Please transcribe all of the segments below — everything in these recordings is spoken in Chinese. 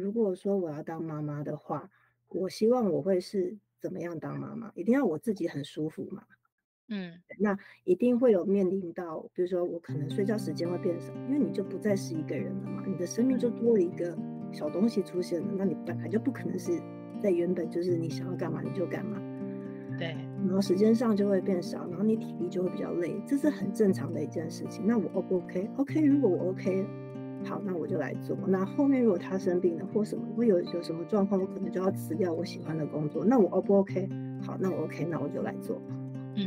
如果说我要当妈妈的话，我希望我会是怎么样当妈妈？一定要我自己很舒服嘛。嗯，那一定会有面临到，比如说我可能睡觉时间会变少，因为你就不再是一个人了嘛，你的生命就多了一个小东西出现了，那你本来就不可能是在原本就是你想要干嘛你就干嘛，对，然后时间上就会变少，然后你体力就会比较累，这是很正常的一件事情。那我 O 不 OK？OK，如果我 OK，好，那我就来做。那后面如果他生病了或什么，会有有什么状况，我可能就要辞掉我喜欢的工作，那我 O 不 OK？好，那我 OK，那我就来做。嗯，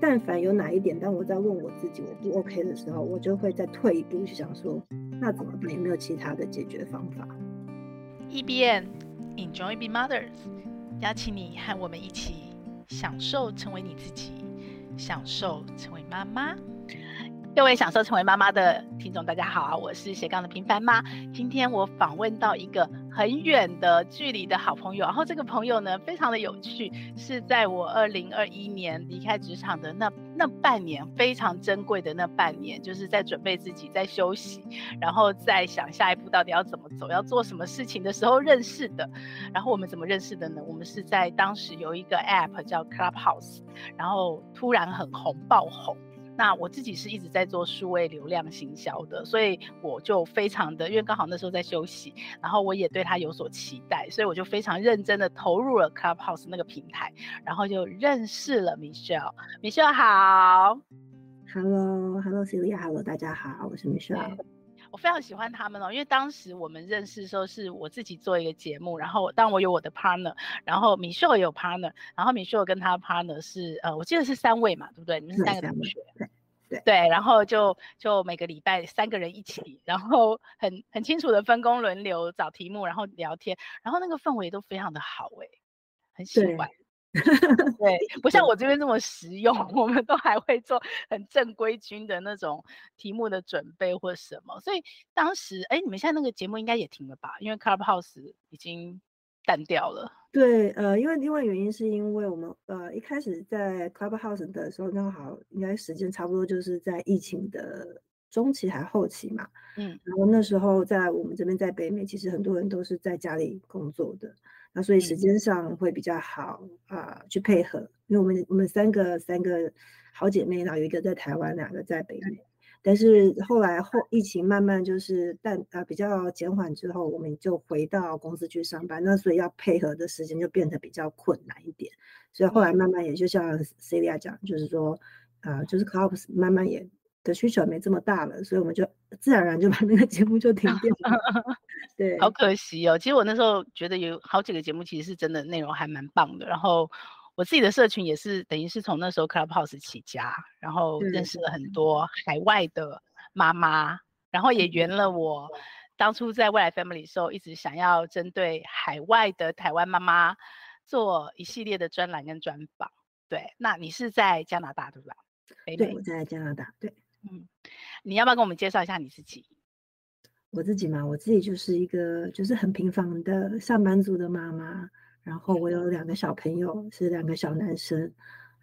但凡有哪一点，当我在问我自己我不 OK 的时候，我就会再退一步去想说，那怎么办？有没有其他的解决方法？EBN Enjoy Being Mothers，邀请你和我们一起享受成为你自己，享受成为妈妈。各位享受成为妈妈的听众，大家好，我是斜杠的平凡妈。今天我访问到一个很远的距离的好朋友，然后这个朋友呢，非常的有趣，是在我二零二一年离开职场的那那半年，非常珍贵的那半年，就是在准备自己，在休息，然后在想下一步到底要怎么走，要做什么事情的时候认识的。然后我们怎么认识的呢？我们是在当时有一个 App 叫 Clubhouse，然后突然很红，爆红。那我自己是一直在做数位流量行销的，所以我就非常的，因为刚好那时候在休息，然后我也对他有所期待，所以我就非常认真的投入了 Clubhouse 那个平台，然后就认识了 Michelle。Michelle 好，Hello，Hello Celia，Hello，大家好，我是 Michelle。我非常喜欢他们哦，因为当时我们认识的时候是我自己做一个节目，然后当我有我的 partner，然后 Michelle 也有 partner，然后 Michelle 跟他 partner 是呃，我记得是三位嘛，对不对？你们是三个同学，对然后就就每个礼拜三个人一起，然后很很清楚的分工轮流找题目，然后聊天，然后那个氛围都非常的好哎，很喜欢。对，不像我这边这么实用，我们都还会做很正规军的那种题目的准备或什么。所以当时，哎，你们现在那个节目应该也停了吧？因为 Clubhouse 已经淡掉了。对，呃，因为另外原因是因为我们呃一开始在 Clubhouse 的时候，刚好应该时间差不多就是在疫情的中期还后期嘛。嗯，然后那时候在我们这边在北美，其实很多人都是在家里工作的。那所以时间上会比较好啊、呃，去配合，因为我们我们三个三个好姐妹，然后有一个在台湾，两个在北美。但是后来后疫情慢慢就是淡啊、呃、比较减缓之后，我们就回到公司去上班。那所以要配合的时间就变得比较困难一点。所以后来慢慢也就像 Celia 讲，就是说啊、呃，就是 Clubhouse 慢慢也的需求没这么大了，所以我们就自然而然就把那个节目就停掉了。对，好可惜哦。其实我那时候觉得有好几个节目，其实是真的内容还蛮棒的。然后我自己的社群也是等于是从那时候 Clubhouse 起家，然后认识了很多海外的妈妈，然后也圆了我当初在未来 Family 的时候一直想要针对海外的台湾妈妈做一系列的专栏跟专访。对，那你是在加拿大对吧？对，我在加拿大。对，嗯，你要不要跟我们介绍一下你自己？我自己嘛，我自己就是一个就是很平凡的上班族的妈妈，然后我有两个小朋友，是两个小男生，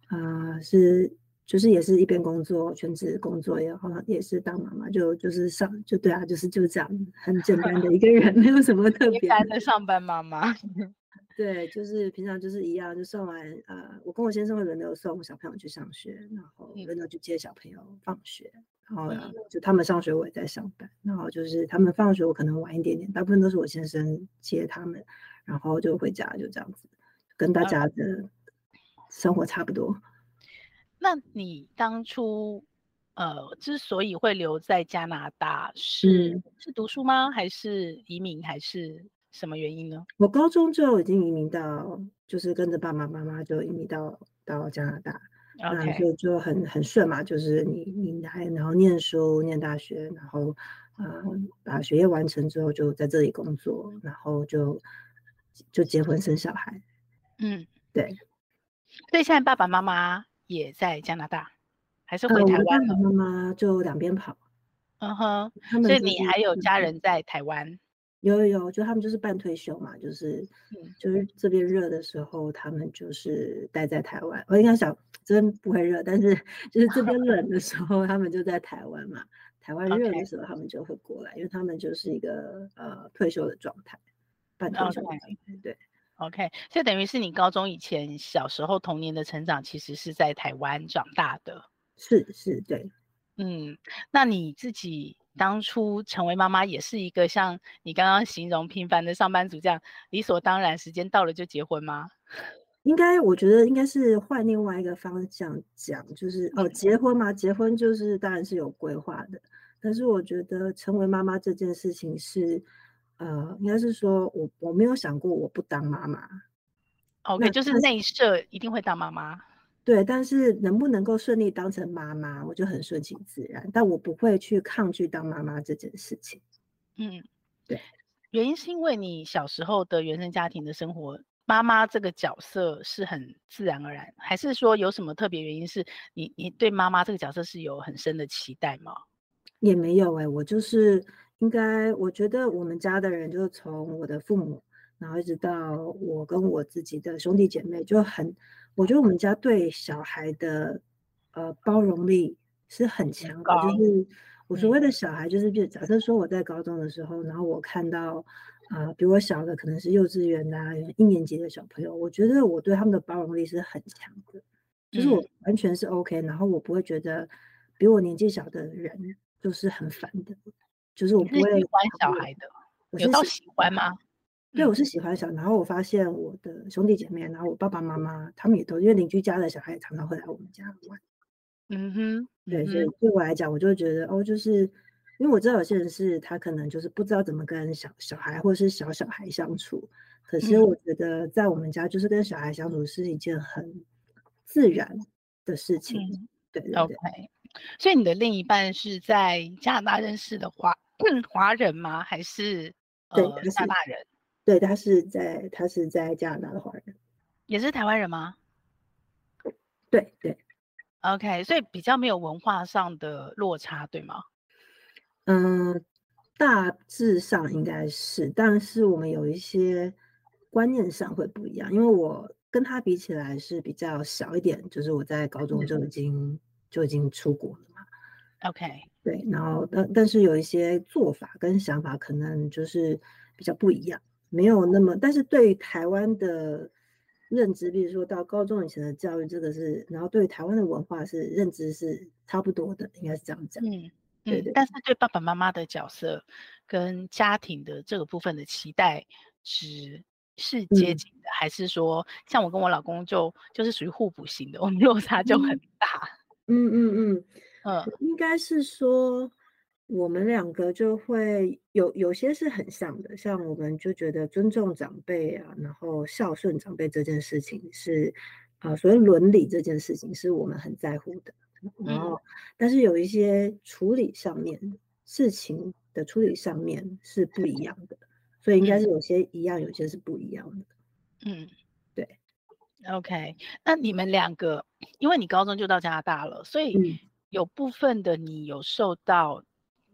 啊、呃，是就是也是一边工作全职工作，然后也是当妈妈，就就是上就对啊，就是就这样很简单的一个人，没有什么特别。一般的上班妈妈，对，就是平常就是一样，就送完呃，我跟我先生会轮流送小朋友去上学，然后轮流去接小朋友放学。然后就他们上学，我也在上班。然后就是他们放学，我可能晚一点点，大部分都是我先生接他们，然后就回家，就这样子，跟大家的生活差不多。那你当初呃之所以会留在加拿大是，是、嗯、是读书吗？还是移民？还是什么原因呢？我高中就已经移民到，就是跟着爸爸妈妈就移民到到加拿大。Okay. 嗯，就就很很顺嘛，就是你你来，然后念书念大学，然后嗯把学业完成之后就在这里工作，然后就就结婚生小孩。嗯，对。所以现在爸爸妈妈也在加拿大，还是回台湾？爸爸妈妈就两边跑。嗯哼，所以你还有家人在台湾？有有有，就他们就是半退休嘛，就是，嗯、就是这边热的时候，他们就是待在台湾。我应该想，真不会热，但是就是这边冷的时候，他们就在台湾嘛。台湾热的时候，他们就会过来.因为他们就是一个呃退休的状态。半退休。Okay. 对，OK，所以等于是你高中以前小时候童年的成长，其实是在台湾长大的。是是，对，嗯，那你自己当初成为妈妈，也是一个像你刚刚形容平凡的上班族这样理所当然，时间到了就结婚吗？应该，我觉得应该是换另外一个方向讲，就是哦，结婚嘛，结婚就是当然是有规划的，但是我觉得成为妈妈这件事情是，呃，应该是说我我没有想过我不当妈妈。OK，就是内设一定会当妈妈。对，但是能不能够顺利当成妈妈，我就很顺其自然，但我不会去抗拒当妈妈这件事情。嗯，对，原因是因为你小时候的原生家庭的生活。妈妈这个角色是很自然而然，还是说有什么特别原因？是你你对妈妈这个角色是有很深的期待吗？也没有哎、欸，我就是应该，我觉得我们家的人，就从我的父母，然后一直到我跟我自己的兄弟姐妹，就很，我觉得我们家对小孩的呃包容力是很强的。就是我所谓的小孩，就是比如假设说我在高中的时候，然后我看到。啊、呃，比我小的可能是幼稚园的、啊、一年级的小朋友，我觉得我对他们的包容力是很强的，就是我完全是 OK，、嗯、然后我不会觉得比我年纪小的人就是很烦的，就是我不会喜欢小孩的，我有到喜欢吗？对，我是喜欢小，然后我发现我的兄弟姐妹，然后我爸爸妈妈他们也都因为邻居家的小孩也常常会来我们家玩，嗯哼，对，所以对我来讲，我就会觉得哦，就是。因为我知道有些人是他可能就是不知道怎么跟小小孩或者是小小孩相处，可是我觉得在我们家就是跟小孩相处是一件很自然的事情。嗯、对，对，对，OK。所以你的另一半是在加拿大认识的华华人吗？还是呃对加拿大人？对，他是在他是在加拿大的华人，也是台湾人吗？对对，OK。所以比较没有文化上的落差，对吗？嗯，大致上应该是，但是我们有一些观念上会不一样，因为我跟他比起来是比较小一点，就是我在高中就已经、嗯、就已经出国了嘛。OK，对，然后但但是有一些做法跟想法可能就是比较不一样，没有那么，但是对于台湾的认知，比如说到高中以前的教育，这个是，然后对于台湾的文化是认知是差不多的，应该是这样讲。嗯。对，对，但是对爸爸妈妈的角色跟家庭的这个部分的期待值是接近的，嗯、还是说像我跟我老公就就是属于互补型的，我们落差就很大。嗯嗯嗯嗯，嗯应该是说我们两个就会有有些是很像的，像我们就觉得尊重长辈啊，然后孝顺长辈这件事情是啊、呃，所谓伦理这件事情是我们很在乎的。然后，但是有一些处理上面事情的处理上面是不一样的，所以应该是有些一样，有些是不一样的。嗯，对。OK，那你们两个，因为你高中就到加拿大了，所以有部分的你有受到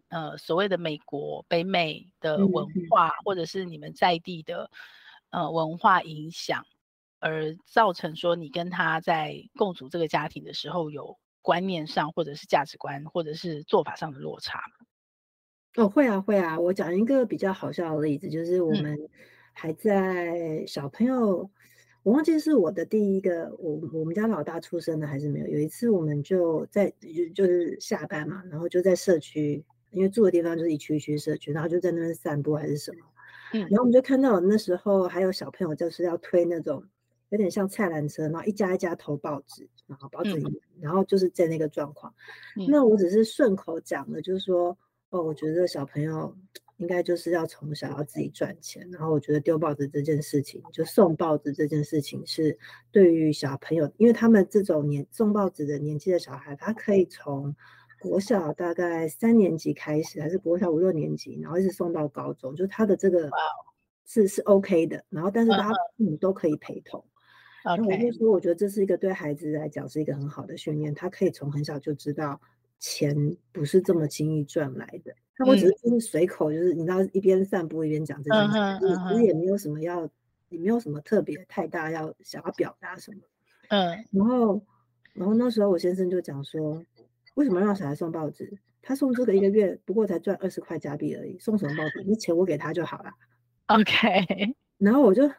呃所谓的美国北美的文化，或者是你们在地的呃文化影响，而造成说你跟他在共组这个家庭的时候有。观念上，或者是价值观，或者是做法上的落差。哦，会啊，会啊。我讲一个比较好笑的例子，就是我们还在小朋友，嗯、我忘记是我的第一个，我我们家老大出生的还是没有。有一次，我们就在就就是下班嘛，然后就在社区，因为住的地方就是一区一区社区，然后就在那边散步还是什么。嗯，然后我们就看到那时候还有小朋友就是要推那种。有点像菜篮车，然后一家一家投报纸，然后报纸然后就是在那个状况。嗯、那我只是顺口讲的，就是说，哦，我觉得小朋友应该就是要从小要自己赚钱，然后我觉得丢报纸这件事情，就送报纸这件事情，是对于小朋友，因为他们这种年送报纸的年纪的小孩，他可以从国小大概三年级开始，还是国小五六年级，然后一直送到高中，就他的这个是是 OK 的，然后但是他父母都可以陪同。然后我就说，我觉得这是一个对孩子来讲是一个很好的训练，他可以从很小就知道钱不是这么轻易赚来的。那我只是就是随口，就是你知道一边散步一边讲这件事，就是其实也没有什么要，也没有什么特别太大要想要表达什么。嗯，然后然后那时候我先生就讲说，为什么让小孩送报纸？他送这个一个月不过才赚二十块加币而已，送什么报纸？那钱我给他就好了。OK，然后我就哈，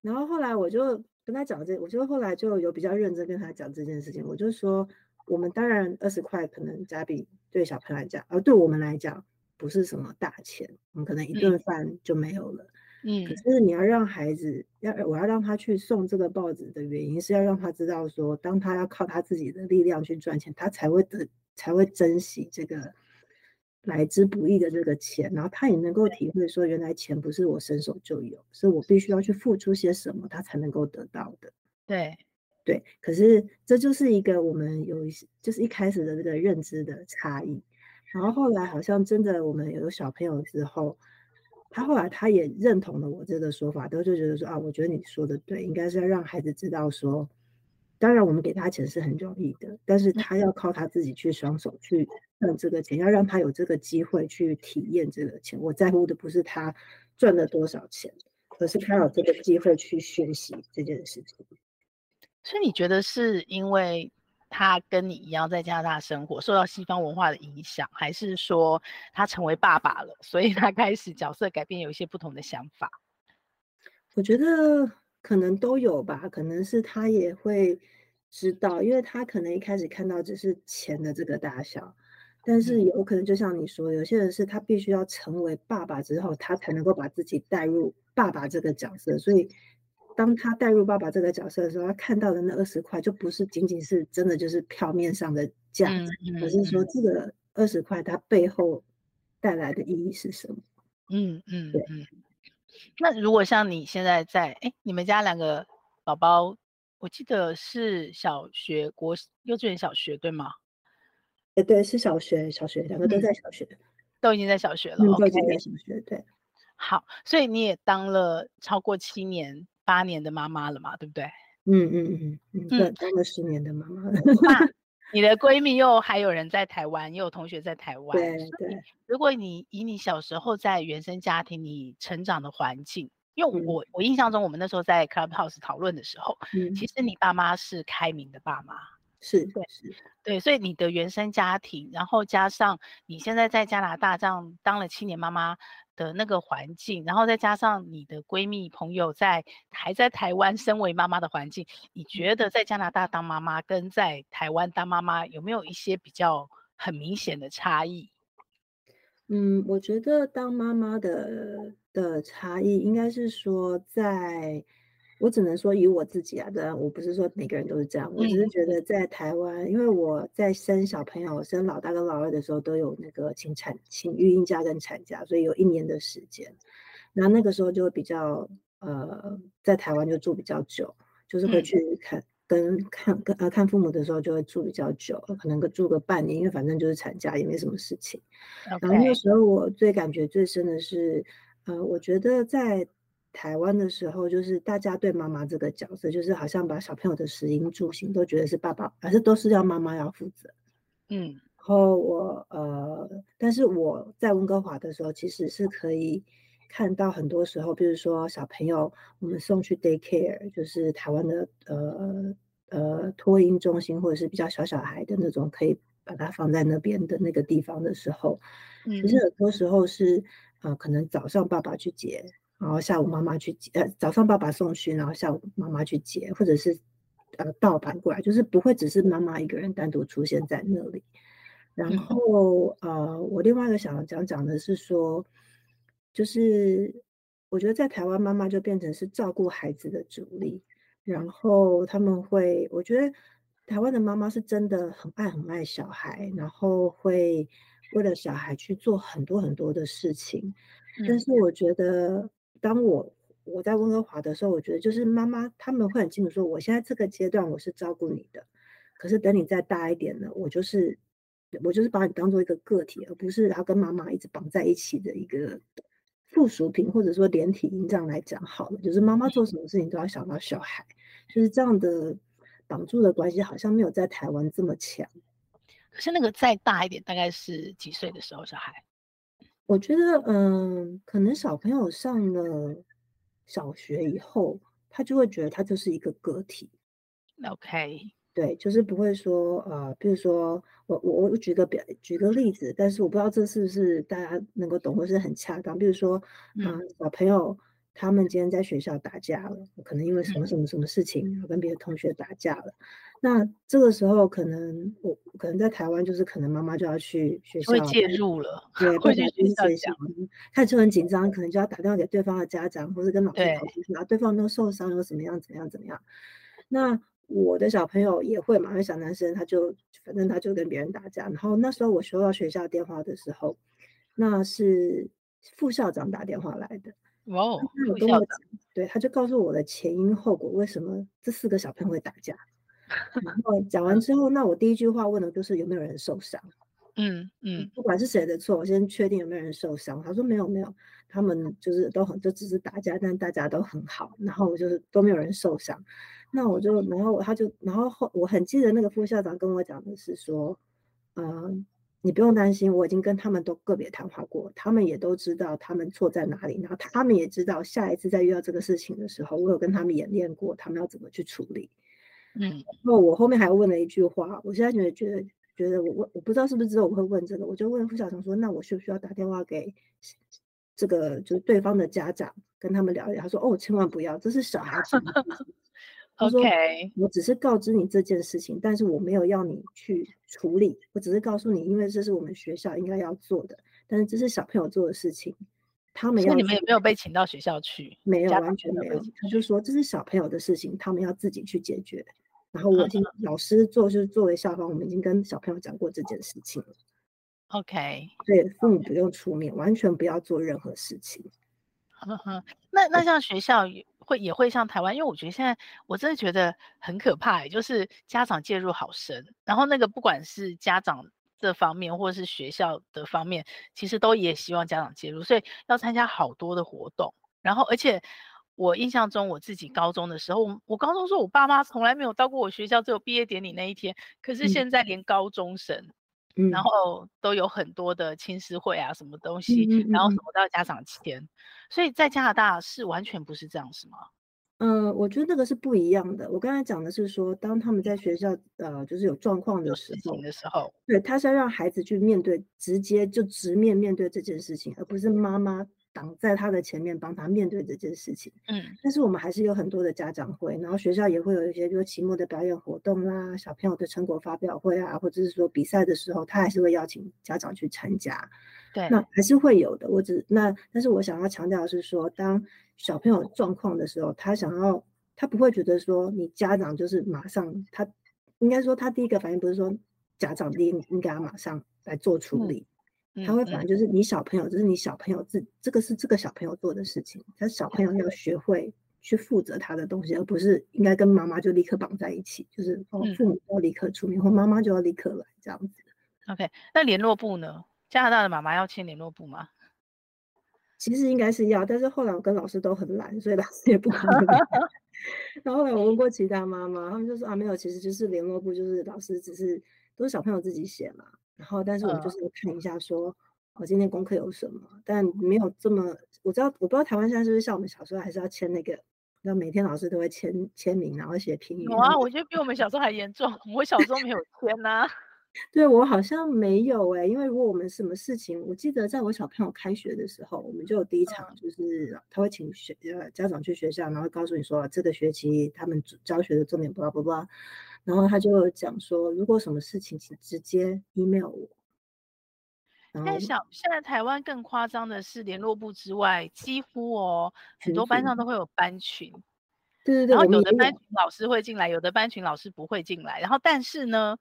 然后后来我就跟他讲这，我就后来就有比较认真跟他讲这件事情。我就说，我们当然二十块可能加币对小朋友来讲，而对我们来讲不是什么大钱，我们可能一顿饭就没有了。嗯，可是你要让孩子要我要让他去送这个报纸的原因是要让他知道说，当他要靠他自己的力量去赚钱，他才会得才会珍惜这个。来之不易的这个钱，然后他也能够体会说，原来钱不是我伸手就有，是我必须要去付出些什么，他才能够得到的。对，对。可是这就是一个我们有一些，就是一开始的这个认知的差异。然后后来好像真的我们有小朋友之后，他后来他也认同了我这个说法，都就觉得说啊，我觉得你说的对，应该是要让孩子知道说。当然，我们给他钱是很容易的，但是他要靠他自己去双手去挣这个钱，要让他有这个机会去体验这个钱。我在乎的不是他赚了多少钱，而是他有这个机会去学习这件事情。所以你觉得是因为他跟你一样在加拿大生活，受到西方文化的影响，还是说他成为爸爸了，所以他开始角色改变，有一些不同的想法？我觉得。可能都有吧，可能是他也会知道，因为他可能一开始看到只是钱的这个大小，但是有可能就像你说，有些人是他必须要成为爸爸之后，他才能够把自己带入爸爸这个角色，所以当他带入爸爸这个角色的时候，他看到的那二十块就不是仅仅是真的就是票面上的价值，而是说这个二十块它背后带来的意义是什么？嗯嗯，对。那如果像你现在在，哎，你们家两个宝宝，我记得是小学、国幼稚园、小学，对吗？哎，对，是小学，小学，两个都在小学，嗯、都已经在小学了，嗯、都已经在小学，对。好，所以你也当了超过七年、八年的妈妈了嘛，对不对？嗯嗯嗯嗯，对，当了十年的妈妈那。你的闺蜜又还有人在台湾，也有同学在台湾。对对。如果你以你小时候在原生家庭你成长的环境，因为我、嗯、我印象中我们那时候在 Clubhouse 讨论的时候，嗯、其实你爸妈是开明的爸妈，是对是，对，所以你的原生家庭，然后加上你现在在加拿大这样当了七年妈妈。的那个环境，然后再加上你的闺蜜朋友在还在台湾身为妈妈的环境，你觉得在加拿大当妈妈跟在台湾当妈妈有没有一些比较很明显的差异？嗯，我觉得当妈妈的的差异应该是说在。我只能说以我自己啊，当然我不是说每个人都是这样，我只是觉得在台湾，因为我在生小朋友，生老大跟老二的时候都有那个请产、请育婴假跟产假，所以有一年的时间。那那个时候就会比较呃，在台湾就住比较久，就是会去看跟看跟呃看父母的时候就会住比较久，可能个住个半年，因为反正就是产假也没什么事情。然后那时候我最感觉最深的是，呃，我觉得在。台湾的时候，就是大家对妈妈这个角色，就是好像把小朋友的食衣住行都觉得是爸爸，还是都是要妈妈要负责。嗯，然后我呃，但是我在温哥华的时候，其实是可以看到很多时候，比如说小朋友我们送去 daycare，就是台湾的呃呃托婴中心，或者是比较小小孩的那种，可以把它放在那边的那个地方的时候，嗯，其实很多时候是呃，可能早上爸爸去接。然后下午妈妈去接，呃，早上爸爸送去，然后下午妈妈去接，或者是呃倒反过来，就是不会只是妈妈一个人单独出现在那里。然后呃，我另外一个想讲讲的是说，就是我觉得在台湾妈妈就变成是照顾孩子的主力，然后他们会，我觉得台湾的妈妈是真的很爱很爱小孩，然后会为了小孩去做很多很多的事情，但是我觉得。当我我在温哥华的时候，我觉得就是妈妈他们会很清楚说，我现在这个阶段我是照顾你的，可是等你再大一点呢，我就是我就是把你当做一个个体，而不是要跟妈妈一直绑在一起的一个附属品，或者说连体婴这样来讲好了。就是妈妈做什么事情都要想到小孩，就是这样的绑住的关系，好像没有在台湾这么强。可是那个再大一点，大概是几岁的时候小孩？我觉得，嗯，可能小朋友上了小学以后，他就会觉得他就是一个个体。OK，对，就是不会说呃，比如说我我我举个表举个例子，但是我不知道这是不是大家能够懂或是很恰当。比如说，嗯、呃，小朋友他们今天在学校打架了，可能因为什么什么什么事情，然后跟别的同学打架了。那这个时候可能我可能在台湾，就是可能妈妈就要去学校会介入了，对，会去学校讲，他就很紧张，可能就要打电话给对方的家长，或者跟老师讨论，然后对方都受伤又怎么样怎么样怎么样。那我的小朋友也会嘛，因为小男生他就反正他就跟别人打架，然后那时候我收到学校电话的时候，那是副校长打电话来的。哇哦，他跟我讲，对，他就告诉我的前因后果，为什么这四个小朋友会打架。然后讲完之后，那我第一句话问的就是有没有人受伤。嗯嗯，不管是谁的错，我先确定有没有人受伤。他说没有没有，他们就是都很就只是打架，但大家都很好，然后就是都没有人受伤。那我就，然后他就，然后后我很记得那个副校长跟我讲的是说，嗯、呃，你不用担心，我已经跟他们都个别谈话过，他们也都知道他们错在哪里，然后他们也知道下一次再遇到这个事情的时候，我有跟他们演练过，他们要怎么去处理。嗯，然后我后面还问了一句话，我现在觉得觉得觉得我问我不知道是不是之后我会问这个，我就问副校长说，那我需不需要打电话给这个就是对方的家长跟他们聊一聊？他说哦，千万不要，这是小孩子。他说：“ Okay. 我只是告知你这件事情，但是我没有要你去处理，我只是告诉你，因为这是我们学校应该要做的，但是这是小朋友做的事情，他们要……你们也没有被请到学校去？没有，完全没有。他就说这是小朋友的事情，他们要自己去解决。然后我已经老师做，就是作为校方，我们已经跟小朋友讲过这件事情了。OK，对，父母不用出面，完全不要做任何事情。呵呵，那那像学校也。”会也会像台湾，因为我觉得现在我真的觉得很可怕，就是家长介入好深，然后那个不管是家长这方面，或者是学校的方面，其实都也希望家长介入，所以要参加好多的活动。然后，而且我印象中我自己高中的时候，我高中说我爸妈从来没有到过我学校，只有毕业典礼那一天。可是现在连高中生，嗯、然后都有很多的亲师会啊，什么东西，嗯嗯嗯、然后什么都要家长签。所以在加拿大是完全不是这样，是吗？嗯、呃，我觉得那个是不一样的。我刚才讲的是说，当他们在学校呃，就是有状况的时候的时候，对，他是要让孩子去面对，直接就直面面对这件事情，而不是妈妈。挡在他的前面，帮他面对这件事情。嗯，但是我们还是有很多的家长会，然后学校也会有一些，比如期末的表演活动啦，小朋友的成果发表会啊，或者是说比赛的时候，他还是会邀请家长去参加。对，那还是会有的。我只那，但是我想要强调的是说，当小朋友状况的时候，他想要，他不会觉得说你家长就是马上，他应该说他第一个反应不是说家长第一应该要马上来做处理。嗯他会反正就是你小朋友，这、嗯嗯、是你小朋友自这个是这个小朋友做的事情，他小朋友要学会去负责他的东西，而不是应该跟妈妈就立刻绑在一起，就是哦父母要立刻出面，嗯、或妈妈就要立刻来这样子。OK，那联络部呢？加拿大的妈妈要签联络部吗？其实应该是要，但是后来我跟老师都很懒，所以老师也不可能。然后后来我问过其他妈妈，他们就说啊没有，其实就是联络部，就是老师只是都是小朋友自己写嘛。然后，但是我就是看一下，说我、嗯哦、今天功课有什么，但没有这么，我知道，我不知道台湾现在是不是像我们小时候还是要签那个，那每天老师都会签签名，然后写评语。哇，我觉得比我们小时候还严重，我小时候没有签呐、啊。对，我好像没有哎、欸，因为如果我们什么事情，我记得在我小朋友开学的时候，我们就有第一场，就是他会请学呃家长去学校，然后告诉你说这个学期他们教学的重点，巴拉巴拉。然后他就讲说，如果什么事情，请直接 email 我。现在小现在台湾更夸张的是，联络部之外，几乎哦很多班上都会有班群。对对对。然后有的班群老师会进来，有的班群老师不会进来。然后但是呢，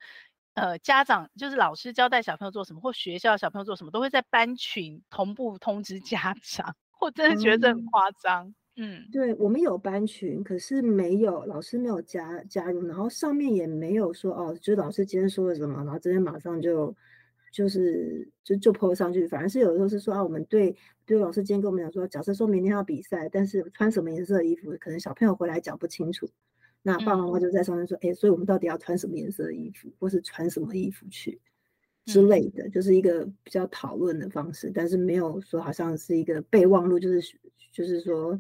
呃，家长就是老师交代小朋友做什么，或学校小朋友做什么，都会在班群同步通知家长。我真的觉得很夸张。嗯嗯，对，我们有班群，可是没有老师没有加加入，然后上面也没有说哦，就是老师今天说了什么，然后今天马上就就是就就 po 上去，反而是有的时候是说啊，我们对对老师今天跟我们讲说，假设说明天要比赛，但是穿什么颜色的衣服，可能小朋友回来讲不清楚，那爸爸妈妈就在上面说，哎、嗯，所以我们到底要穿什么颜色的衣服，或是穿什么衣服去之类的，就是一个比较讨论的方式，但是没有说好像是一个备忘录，就是就是说。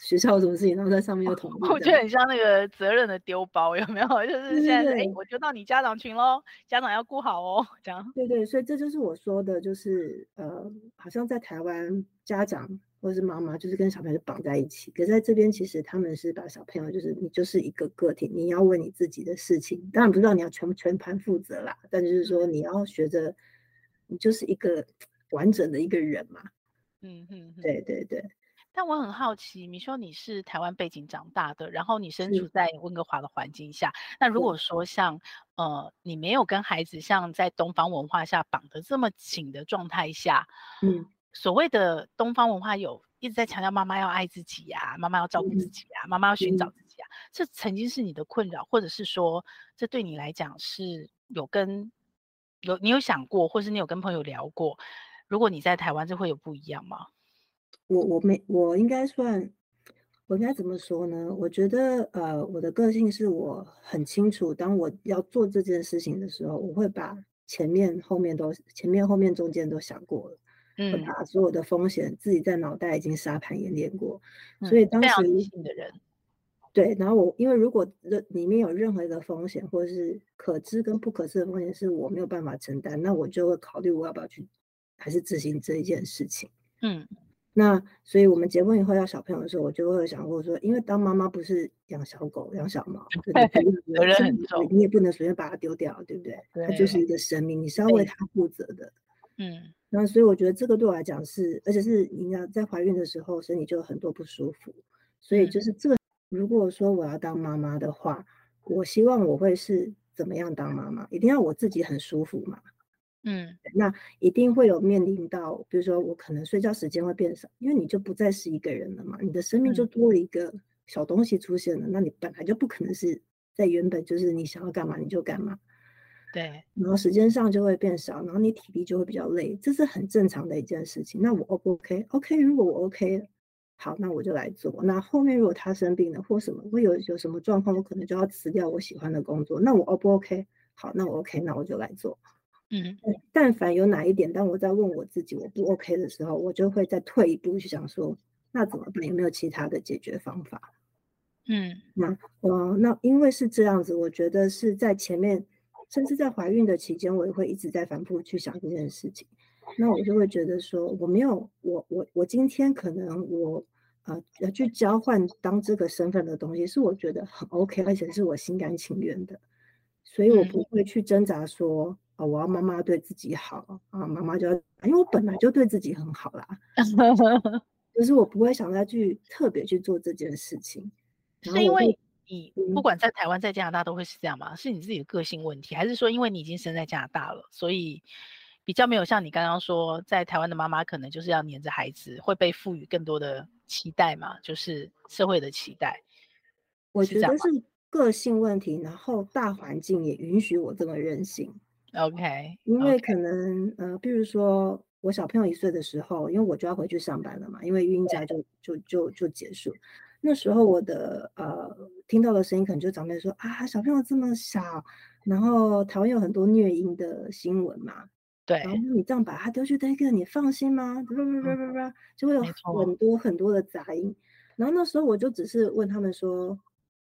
学校有什么事情，然后在上面又同步。我觉得很像那个责任的丢包，有没有？就是现在，哎、欸，我就到你家长群喽，家长要顾好哦，这样。对对，所以这就是我说的，就是呃，好像在台湾家长或者是妈妈，就是跟小朋友绑在一起。可是在这边，其实他们是把小朋友，就是你就是一个个体，你要为你自己的事情，当然不知道你要全全盘负责啦，但就是说你要学着，你就是一个完整的一个人嘛。嗯嗯，对对对。但我很好奇，你说你是台湾背景长大的，然后你身处在温哥华的环境下，那如果说像呃，你没有跟孩子像在东方文化下绑得这么紧的状态下，嗯，所谓的东方文化有一直在强调妈妈要爱自己呀、啊，妈妈要照顾自己啊，妈妈要寻找自己啊，这曾经是你的困扰，或者是说这对你来讲是有跟有你有想过，或是你有跟朋友聊过，如果你在台湾，这会有不一样吗？我我没我应该算，我应该怎么说呢？我觉得呃，我的个性是我很清楚，当我要做这件事情的时候，我会把前面后面都前面后面中间都想过了，嗯，会把所有的风险自己在脑袋已经沙盘演练过，嗯，所以当时的人，对，然后我因为如果里面有任何一个风险，或者是可知跟不可知的风险是我没有办法承担，那我就会考虑我要不要去还是执行这一件事情，嗯。那所以，我们结婚以后要小朋友的时候，我就会想过说，因为当妈妈不是养小狗、养小猫，责任很重，你也不能随便把它丢掉，对不对？对，它就是一个生命，你是要为它负责的。嗯，那所以我觉得这个对我来讲是，而且是你要在怀孕的时候，身体就有很多不舒服，所以就是这个。如果说我要当妈妈的话，我希望我会是怎么样当妈妈？一定要我自己很舒服嘛。嗯，那一定会有面临到，比如说我可能睡觉时间会变少，因为你就不再是一个人了嘛，你的生命就多了一个小东西出现了，嗯、那你本来就不可能是在原本就是你想要干嘛你就干嘛，对，然后时间上就会变少，然后你体力就会比较累，这是很正常的一件事情。那我 O 不 OK？OK，如果我 OK，好，那我就来做。那后面如果他生病了或什么，会有有什么状况，我可能就要辞掉我喜欢的工作。那我 O 不 OK？好，那我 OK，那我就来做。嗯，但凡有哪一点，当我在问我自己我不 OK 的时候，我就会再退一步去想说，那怎么办？有没有其他的解决方法？嗯，那我那因为是这样子，我觉得是在前面，甚至在怀孕的期间，我也会一直在反复去想这件事情。那我就会觉得说，我没有，我我我今天可能我呃要去交换当这个身份的东西，是我觉得很 OK，而且是我心甘情愿的，所以我不会去挣扎说。我要妈妈对自己好啊，妈妈就要，因为我本来就对自己很好啦，就是我不会想再去特别去做这件事情。是因为你不管在台湾在加拿大都会是这样吗？是你自己的个性问题，还是说因为你已经生在加拿大了，所以比较没有像你刚刚说，在台湾的妈妈可能就是要黏着孩子，会被赋予更多的期待嘛？就是社会的期待。我觉得是个性问题，然后大环境也允许我这么任性。OK，因为可能.呃，比如说我小朋友一岁的时候，因为我就要回去上班了嘛，因为孕假就就就就结束。那时候我的呃听到的声音可能就长辈说啊，小朋友这么小，然后台湾有很多虐婴的新闻嘛，对，然后你这样把他丢去 daycare，你放心吗？就会有很多很多的杂音。然后那时候我就只是问他们说，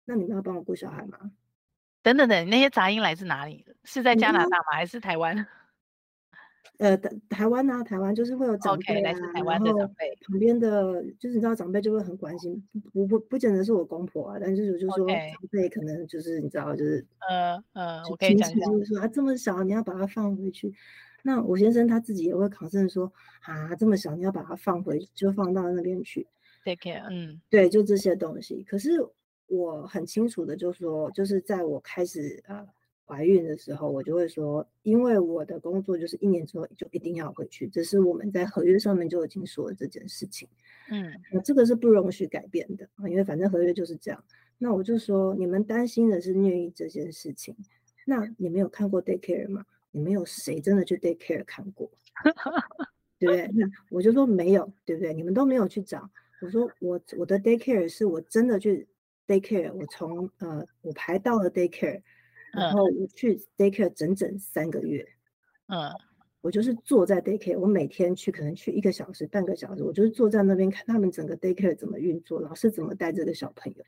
那你们要帮我顾小孩吗？等等等，那些杂音来自哪里？是在加拿大吗？还是台湾？呃，台台湾啊，台湾就是会有长辈、啊自台湾的长辈，旁边的就是你知道长辈就会很关心，不不不见得是我公婆啊，但是我就说长辈可能就是你知道就是呃呃，我可以讲一讲，就是说啊这么小你要把它放回去，那我先生他自己也会考证说啊这么小你要把它放回就放到那边去，take care，嗯，对，就这些东西，可是。我很清楚的，就说，就是在我开始呃怀孕的时候，我就会说，因为我的工作就是一年之后就一定要回去，这是我们在合约上面就已经说了这件事情。嗯，那这个是不容许改变的啊，因为反正合约就是这样。那我就说，你们担心的是虐婴这件事情，那你没有看过 daycare 吗？你没有谁真的去 daycare 看过，对不对？那我就说没有，对不对？你们都没有去找。我说我我的 daycare 是我真的去。daycare，我从呃我排到了 daycare，然后我去 daycare 整整三个月，嗯，我就是坐在 daycare，我每天去可能去一个小时、半个小时，我就是坐在那边看他们整个 daycare 怎么运作，老师怎么带这个小朋友。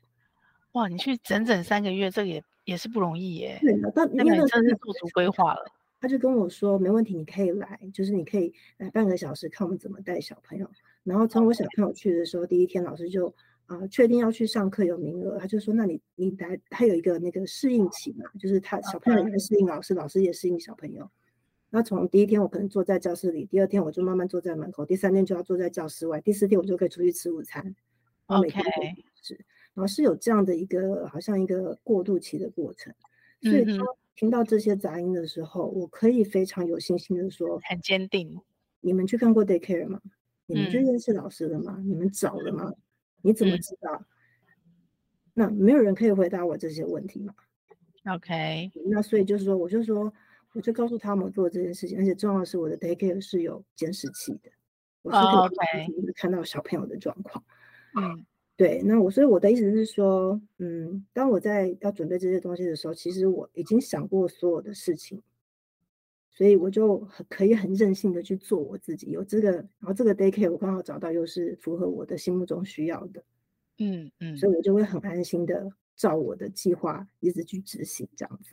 哇，你去整整三个月，这个也也是不容易耶。对的，但因为真的是做足规划了。他就跟我说，没问题，你可以来，就是你可以来半个小时，看我们怎么带小朋友。然后从我小朋友去的时候第一天老师就啊、呃、确定要去上课有名额，他就说，那你你来，他有一个那个适应期嘛，就是他小朋友也适应老师老师也适应小朋友。那从第一天我可能坐在教室里，第二天我就慢慢坐在门口，第三天就要坐在教室外，第四天我就可以出去吃午餐。OK，是，然后是有这样的一个好像一个过渡期的过程，所以说听到这些杂音的时候，我可以非常有信心的说，很坚定。你们去看过 daycare 吗？你们去认识老师了吗？嗯、你们找了吗？你怎么知道？嗯、那没有人可以回答我这些问题嘛？OK，那所以就是说，我就说。我就告诉他们做这件事情，而且重要的是我的 daycare 是有监视器的，我是可以看到小朋友的状况。嗯，对。那我所以我的意思是说，嗯，当我在要准备这些东西的时候，其实我已经想过所有的事情，所以我就很可以很任性的去做我自己。有这个，然后这个 daycare 我刚好找到又是符合我的心目中需要的，嗯嗯，所以我就会很安心的照我的计划一直去执行这样子。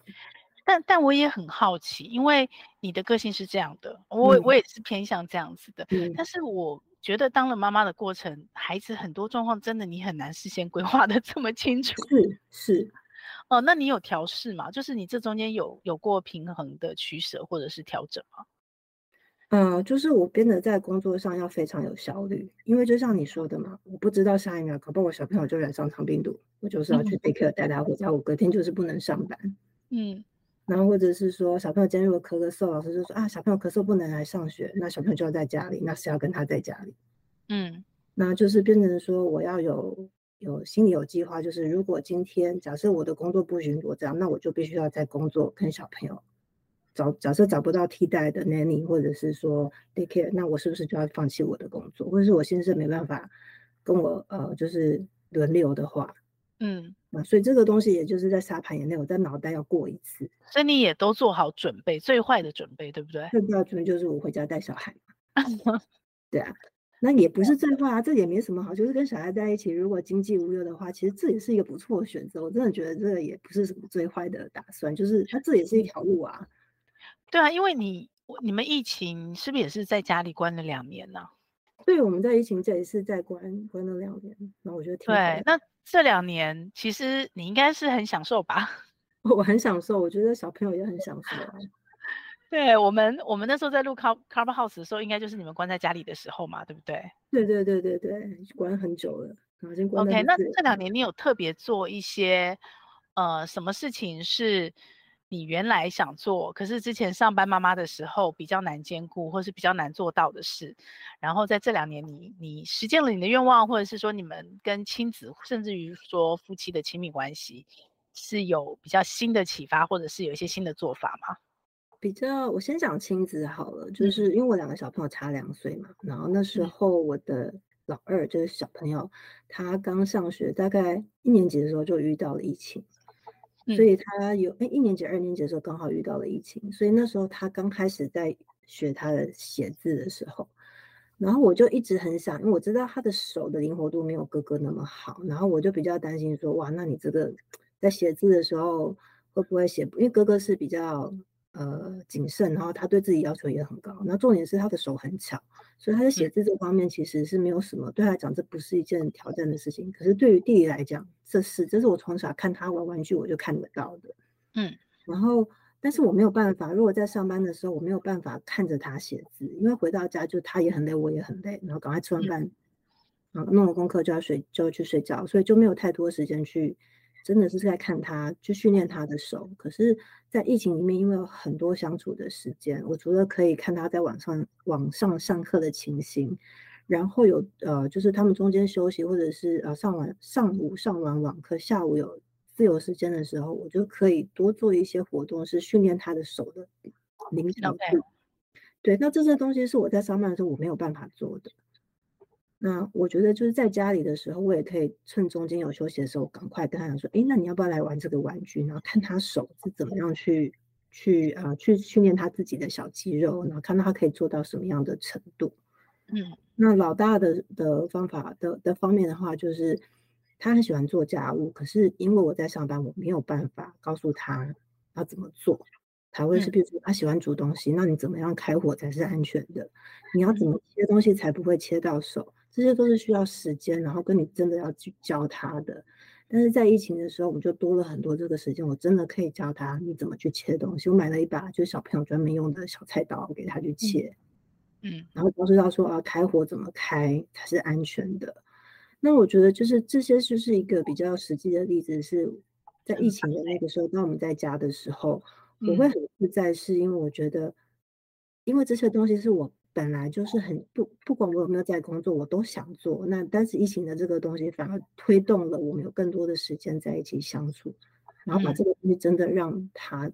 但但我也很好奇，因为你的个性是这样的，我、嗯、我也是偏向这样子的。嗯、但是我觉得当了妈妈的过程，孩子很多状况真的你很难事先规划的这么清楚。是是，哦，那你有调试吗？就是你这中间有有过平衡的取舍或者是调整吗？嗯、呃，就是我变得在工作上要非常有效率，因为就像你说的嘛，我不知道下一秒搞不好我小朋友就染上肠病毒，我就是要去 daycare 带他回家，我隔天就是不能上班。嗯。然后或者是说小朋友今天如果咳咳嗽，老师就说啊，小朋友咳嗽不能来上学，那小朋友就要在家里，那是要跟他在家里？嗯，那就是变成说我要有有心里有计划，就是如果今天假设我的工作不允许我这样，那我就必须要在工作跟小朋友找，假设找不到替代的 nanny 或者是说 daycare，那我是不是就要放弃我的工作，或者是我先生没办法跟我呃就是轮流的话？嗯，那所以这个东西也就是在沙盘以内，我在脑袋要过一次，所以你也都做好准备，最坏的准备，对不对？最坏的准备就是我回家带小孩 对啊，那也不是最坏啊，这也没什么好，就是跟小孩在一起，如果经济无忧的话，其实这也是一个不错的选择。我真的觉得这个也不是什么最坏的打算，就是它这也是一条路啊。对啊，因为你你们疫情是不是也是在家里关了两年呢、啊？对，我们在疫情这也是在关关了两年，那我觉得挺好对那。这两年其实你应该是很享受吧？我很享受，我觉得小朋友也很享受啊。对我们，我们那时候在录 Clubhouse 的时候，应该就是你们关在家里的时候嘛，对不对？对对对对对，关很久了，已经关。OK，那这两年你有特别做一些呃什么事情是？你原来想做，可是之前上班妈妈的时候比较难兼顾，或是比较难做到的事，然后在这两年你你实现了你的愿望，或者是说你们跟亲子，甚至于说夫妻的亲密关系，是有比较新的启发，或者是有一些新的做法吗？比较，我先讲亲子好了，就是因为我两个小朋友差两岁嘛，然后那时候我的老二就是小朋友，他刚上学，大概一年级的时候就遇到了疫情。所以他有哎，一年级、二年级的时候刚好遇到了疫情，所以那时候他刚开始在学他的写字的时候，然后我就一直很想，因为我知道他的手的灵活度没有哥哥那么好，然后我就比较担心说，哇，那你这个在写字的时候会不会写？因为哥哥是比较。呃，谨慎，然后他对自己要求也很高。那重点是他的手很巧，所以他在写字这方面其实是没有什么，对他来讲这不是一件挑战的事情。可是对于弟弟来讲，这是这是我从小看他玩玩具我就看得到的。嗯，然后但是我没有办法，如果在上班的时候我没有办法看着他写字，因为回到家就他也很累，我也很累，然后赶快吃完饭，嗯、弄了功课就要睡，就要去睡觉，所以就没有太多时间去。真的是在看他，去训练他的手。可是，在疫情里面，因为有很多相处的时间，我除了可以看他在网上网上上课的情形，然后有呃，就是他们中间休息，或者是呃上完上午上完网课，下午有自由时间的时候，我就可以多做一些活动，是训练他的手的灵敏度。对，那这些东西是我在上班的时候我没有办法做的。那我觉得就是在家里的时候，我也可以趁中间有休息的时候，赶快跟他讲说：“哎，那你要不要来玩这个玩具？然后看他手是怎么样去去啊、呃、去训练他自己的小肌肉，然后看到他可以做到什么样的程度。嗯，那老大的的方法的的方面的话，就是他很喜欢做家务，可是因为我在上班，我没有办法告诉他要怎么做。他会是，比如说他喜欢煮东西，嗯、那你怎么样开火才是安全的？你要怎么切东西才不会切到手？这些都是需要时间，然后跟你真的要去教他的。但是在疫情的时候，我们就多了很多这个时间，我真的可以教他你怎么去切东西。我买了一把就是小朋友专门用的小菜刀给他去切，嗯，然后告诉他说啊，开火怎么开才是安全的。那我觉得就是这些就是一个比较实际的例子，是在疫情的那个时候，当我们在家的时候。我会很自在，是因为我觉得，因为这些东西是我本来就是很不不管我有没有在工作，我都想做。那但是疫情的这个东西反而推动了我们有更多的时间在一起相处，然后把这个东西真的让他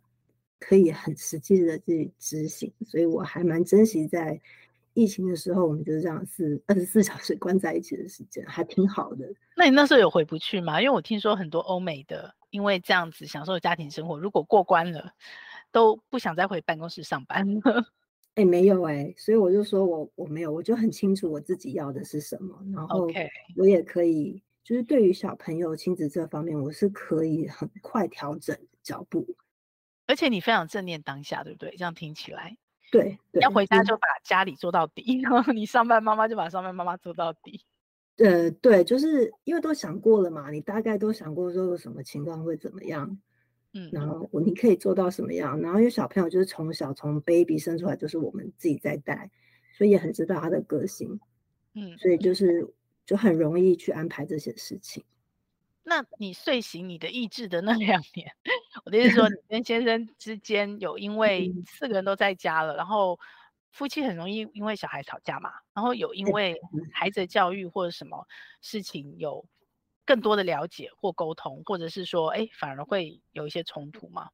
可以很实际的去执行。所以我还蛮珍惜在疫情的时候，我们就是这样是二十四小时关在一起的时间，还挺好的。那你那时候有回不去吗？因为我听说很多欧美的。因为这样子享受家庭生活，如果过关了，都不想再回办公室上班了。哎、欸，没有哎、欸，所以我就说我我没有，我就很清楚我自己要的是什么，然后我也可以.就是对于小朋友亲子这方面，我是可以很快调整脚步。而且你非常正念当下，对不对？这样听起来，对，对要回家就把家里做到底，然后你上班妈妈就把上班妈妈做到底。呃，对，就是因为都想过了嘛，你大概都想过说有什么情况会怎么样，嗯，然后我你可以做到什么样，然后因为小朋友就是从小从 baby 生出来就是我们自己在带，所以也很知道他的个性，嗯，所以就是就很容易去安排这些事情。那你睡醒你的意志的那两年，我的意思说，你跟先生之间有因为四个人都在家了，然后。夫妻很容易因为小孩吵架嘛，然后有因为孩子的教育或者什么事情有更多的了解或沟通，或者是说，哎，反而会有一些冲突吗？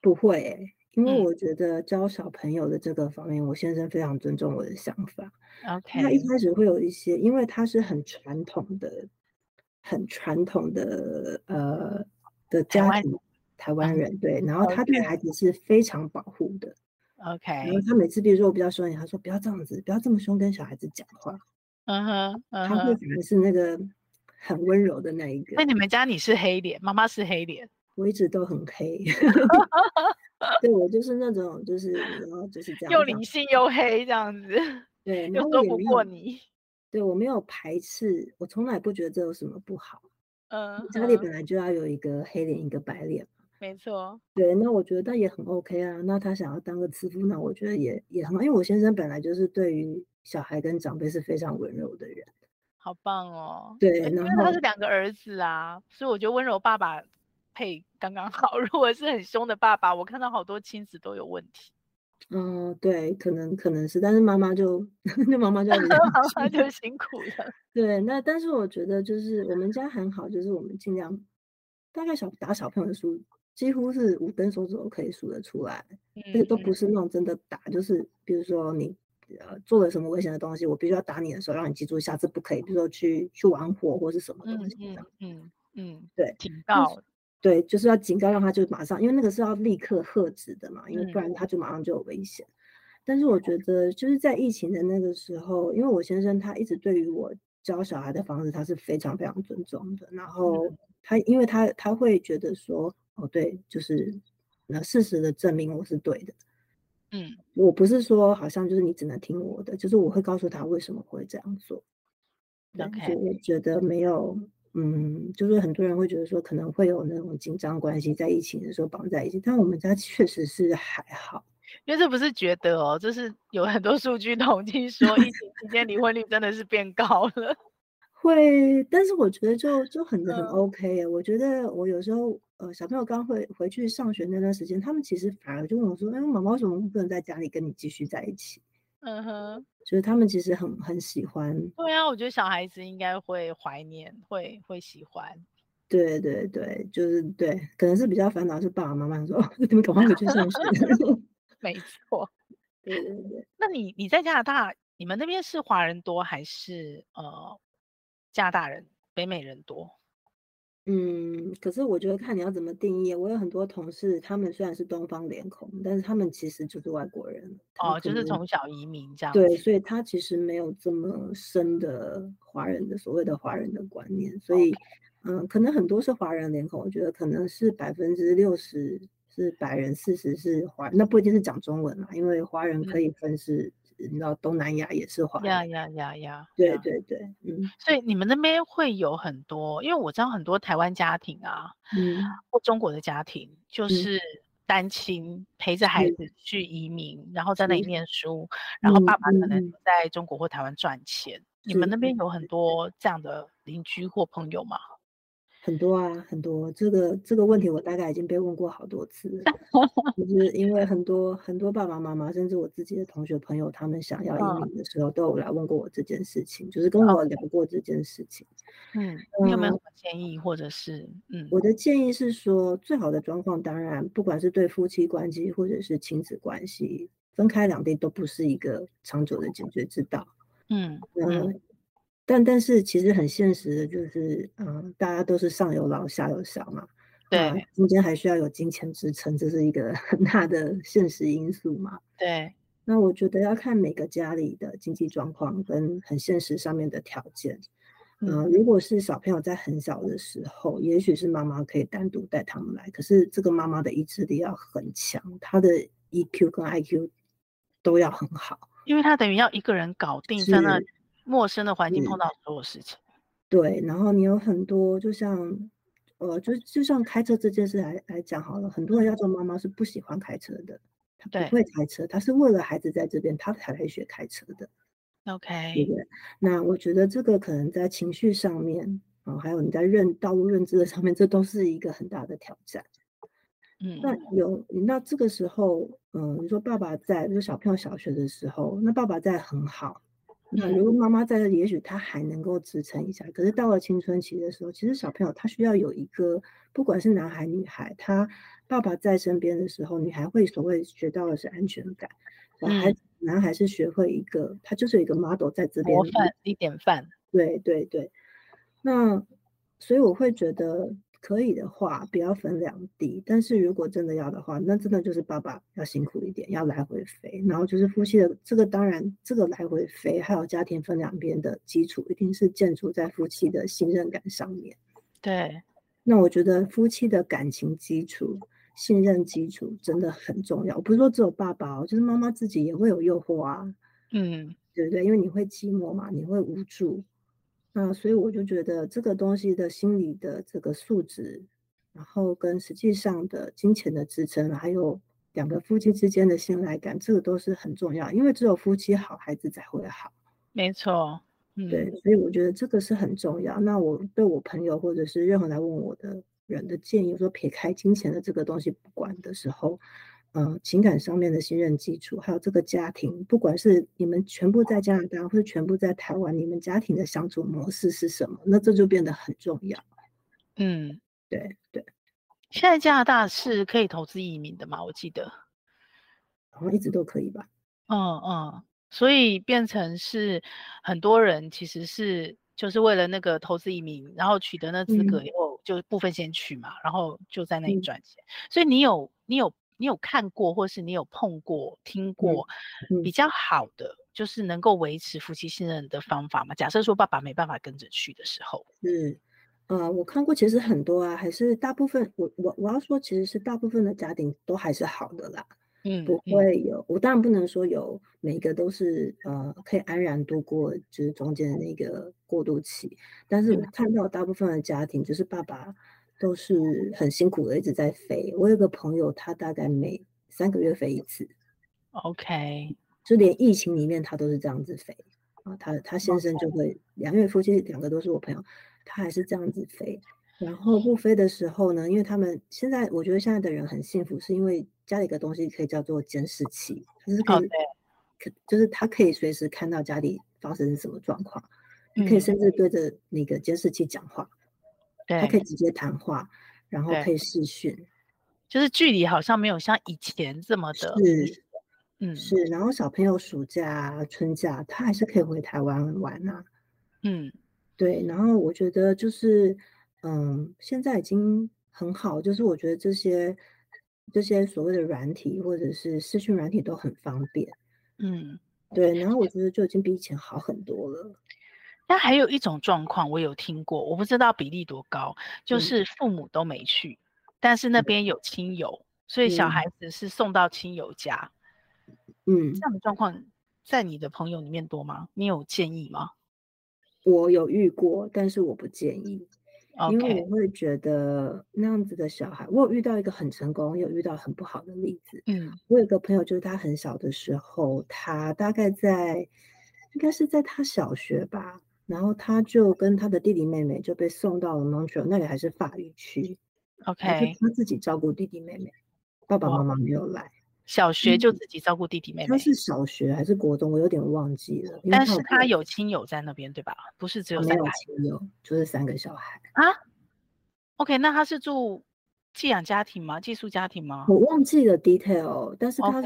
不会、欸，因为我觉得教小朋友的这个方面，嗯、我先生非常尊重我的想法。OK，他一开始会有一些，因为他是很传统的、很传统的呃的家庭，台湾人、嗯、对，然后他对孩子是非常保护的。OK，然后他每次，比如说我比较凶，他说不要这样子，不要这么凶跟小孩子讲话。嗯哼，他会反而是那个很温柔的那一个。那你们家你是黑脸，妈妈是黑脸，我一直都很黑。对，我就是那种，就是然后就是这样，又理性又黑这样子。对，又说不过你。对，我没有排斥，我从来不觉得这有什么不好。嗯，家里本来就要有一个黑脸，一个白脸。没错，对，那我觉得他也很 OK 啊。那他想要当个慈父，那我觉得也也很好，因为我先生本来就是对于小孩跟长辈是非常温柔的人。好棒哦。对，因为他是两个儿子啊，所以我觉得温柔爸爸配刚刚好。如果是很凶的爸爸，我看到好多亲子都有问题。嗯，对，可能可能是，但是妈妈就 那妈妈就 妈妈就辛苦了。对，那但是我觉得就是我们家很好，就是我们尽量大概小打小朋友的书。几乎是五根手指头可以数得出来，而且都不是那种真的打，就是比如说你呃做了什么危险的东西，我必须要打你的时候，让你记住下次不可以，比如说去去玩火或是什么东西嗯。嗯嗯，对，警告，对，就是要警告，让他就马上，因为那个是要立刻喝止的嘛，因为不然他就马上就有危险。但是我觉得就是在疫情的那个时候，因为我先生他一直对于我教小孩的方式，他是非常非常尊重的，然后他因为他他会觉得说。哦，对，就是那事实的证明我是对的。嗯，我不是说好像就是你只能听我的，就是我会告诉他为什么会这样做。OK，我觉得没有，嗯，就是很多人会觉得说可能会有那种紧张关系，在疫情的时候绑在一起，但我们家确实是还好。因为这不是觉得哦，就是有很多数据统计说，疫情期间离婚率真的是变高了。会，但是我觉得就就很很 OK 啊。我觉得我有时候呃，小朋友刚回回去上学那段时间，他们其实反而就问我说：“哎，妈妈为什么不能在家里跟你继续在一起？”嗯哼，就是他们其实很很喜欢。对啊，我觉得小孩子应该会怀念，会会喜欢。对对对，就是对，可能是比较烦恼是爸爸妈妈说：“哦，你们赶快回去上学。” 没错，对对对。那你你在加拿大，你们那边是华人多还是呃？加拿大人、北美人多，嗯，可是我觉得看你要怎么定义。我有很多同事，他们虽然是东方脸孔，但是他们其实就是外国人。哦，就是从小移民这样。对，所以他其实没有这么深的华人的所谓的华人的观念。所以.嗯，可能很多是华人脸孔，我觉得可能是百分之六十是白人，四十是华人。那不一定是讲中文嘛，因为华人可以分是。嗯你知道东南亚也是华人，呀呀呀呀，对对对，嗯，所以你们那边会有很多，因为我知道很多台湾家庭啊，嗯，或中国的家庭，就是单亲陪着孩子。去移民，嗯、然后在那里念书，然后爸爸可能在中国或台湾赚钱。嗯、你们那边有很多这样的邻居或朋友吗？很多啊，很多。这个这个问题我大概已经被问过好多次了，就 是因为很多很多爸爸妈妈，甚至我自己的同学朋友，他们想要移民的时候，都有来问过我这件事情，就是跟我聊过这件事情。嗯，你有没有什么建议，或者是嗯？我的建议是说，最好的状况，当然不管是对夫妻关系或者是亲子关系，分开两地都不是一个长久的解决之道。嗯嗯。嗯但但是其实很现实的就是，嗯，大家都是上有老下有小嘛，对，中间还需要有金钱支撑，这是一个很大的现实因素嘛。对，那我觉得要看每个家里的经济状况跟很现实上面的条件。嗯，如果是小朋友在很小的时候，也许是妈妈可以单独带他们来，可是这个妈妈的意志力要很强，她的 EQ 跟 IQ 都要很好，因为她等于要一个人搞定在那里。陌生的环境碰到所有事情，对，然后你有很多，就像，呃，就就像开车这件事来来讲好了，很多人要做妈妈是不喜欢开车的，他不会开车，他是为了孩子在这边，他才来学开车的。OK，对不对？那我觉得这个可能在情绪上面啊，还有你在认道路认知的上面，这都是一个很大的挑战。嗯，那有那这个时候，嗯，你说爸爸在，就是小朋友小学的时候，那爸爸在很好。那如果妈妈在这里，也许他还能够支撑一下。可是到了青春期的时候，其实小朋友他需要有一个，不管是男孩女孩，他爸爸在身边的时候，女孩会所谓学到的是安全感，男孩男孩是学会一个，他就是一个 model 在这边，模范一典范。对对对，那所以我会觉得。可以的话，不要分两地。但是如果真的要的话，那真的就是爸爸要辛苦一点，要来回飞。然后就是夫妻的这个，当然这个来回飞，还有家庭分两边的基础，一定是建筑在夫妻的信任感上面。对，那我觉得夫妻的感情基础、信任基础真的很重要。我不是说只有爸爸哦，就是妈妈自己也会有诱惑啊。嗯，对不对？因为你会寂寞嘛，你会无助。那所以我就觉得这个东西的心理的这个素质，然后跟实际上的金钱的支撑，还有两个夫妻之间的信赖感，这个都是很重要。因为只有夫妻好，孩子才会好。没错，嗯，对，所以我觉得这个是很重要。那我对我朋友或者是任何来问我的人的建议，说撇开金钱的这个东西不管的时候。嗯，情感上面的信任基础，还有这个家庭，不管是你们全部在加拿大，或者全部在台湾，你们家庭的相处模式是什么？那这就变得很重要。嗯，对对。现在加拿大是可以投资移民的吗？我记得好像一直都可以吧。嗯嗯，所以变成是很多人其实是就是为了那个投资移民，然后取得那资格以后，就部分先去嘛，嗯、然后就在那里赚钱。嗯、所以你有你有。你有看过，或是你有碰过、听过比较好的，嗯嗯、就是能够维持夫妻信任的方法吗？假设说爸爸没办法跟着去的时候，是，呃，我看过，其实很多啊，还是大部分，我我我要说，其实是大部分的家庭都还是好的啦，嗯，不会有，嗯、我当然不能说有每个都是呃可以安然度过，就是中间的那个过渡期，但是我看到大部分的家庭就是爸爸。都是很辛苦的，一直在飞。我有个朋友，他大概每三个月飞一次。OK，就连疫情里面他都是这样子飞啊。他他先生就会两位夫妻两个都是我朋友，他还是这样子飞。然后不飞的时候呢，因为他们现在我觉得现在的人很幸福，是因为家里一个东西可以叫做监视器，就是可以，可就是他可以随时看到家里发生什么状况，你可以甚至对着那个监视器讲话。他可以直接谈话，然后可以视讯，就是距离好像没有像以前这么的，是，嗯，是。然后小朋友暑假、春假，他还是可以回台湾玩啊，嗯，对。然后我觉得就是嗯，现在已经很好，就是我觉得这些这些所谓的软体或者是视讯软体都很方便。嗯，对，然后我觉得就已经比以前好很多了。但还有一种状况，我有听过，我不知道比例多高，就是父母都没去，嗯、但是那边有亲友，嗯、所以小孩子是送到亲友家。嗯，这样的状况在你的朋友里面多吗？你有建议吗？我有遇过，但是我不建议。因为我会觉得那样子的小孩，我有遇到一个很成功，也有遇到很不好的例子。嗯，我有个朋友，就是他很小的时候，他大概在，应该是在他小学吧，然后他就跟他的弟弟妹妹就被送到了 Montreal，那里还是法语区。OK，他自己照顾弟弟妹妹，爸爸妈妈没有来。小学就自己照顾弟弟妹妹。他是小学还是国中？我有点忘记了。但是他有亲友在那边，对吧？不是只有三个亲友，就是三个小孩啊。OK，那他是住寄养家庭吗？寄宿家庭吗？我忘记了 detail，但是他.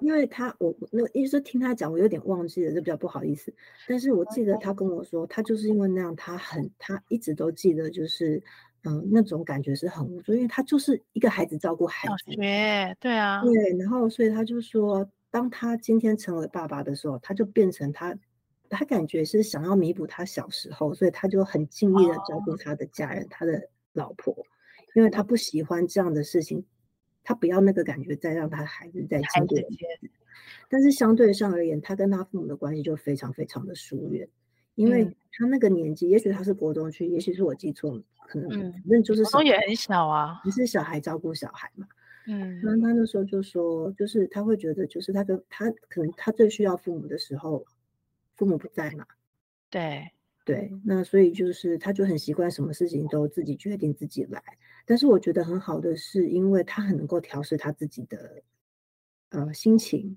因为他我那个意思是听他讲，我有点忘记了，就比较不好意思。但是我记得他跟我说，他就是因为那样，他很他一直都记得，就是。嗯，那种感觉是很无助，因为他就是一个孩子照顾孩子，学对啊，对，然后所以他就说，当他今天成为爸爸的时候，他就变成他，他感觉是想要弥补他小时候，所以他就很尽力的照顾他的家人，哦、他的老婆，因为他不喜欢这样的事情，他不要那个感觉再让他孩子再经历一次，但是相对上而言，他跟他父母的关系就非常非常的疏远。因为他那个年纪，嗯、也许他是国中去，也许是我记错了，可能反正就是国中也很小啊，你是小孩照顾小孩嘛，嗯，然后他那时候就说，就是他会觉得，就是他跟他可能他最需要父母的时候，父母不在嘛，对对，那所以就是他就很习惯什么事情都自己决定自己来，但是我觉得很好的是，因为他很能够调试他自己的呃心情，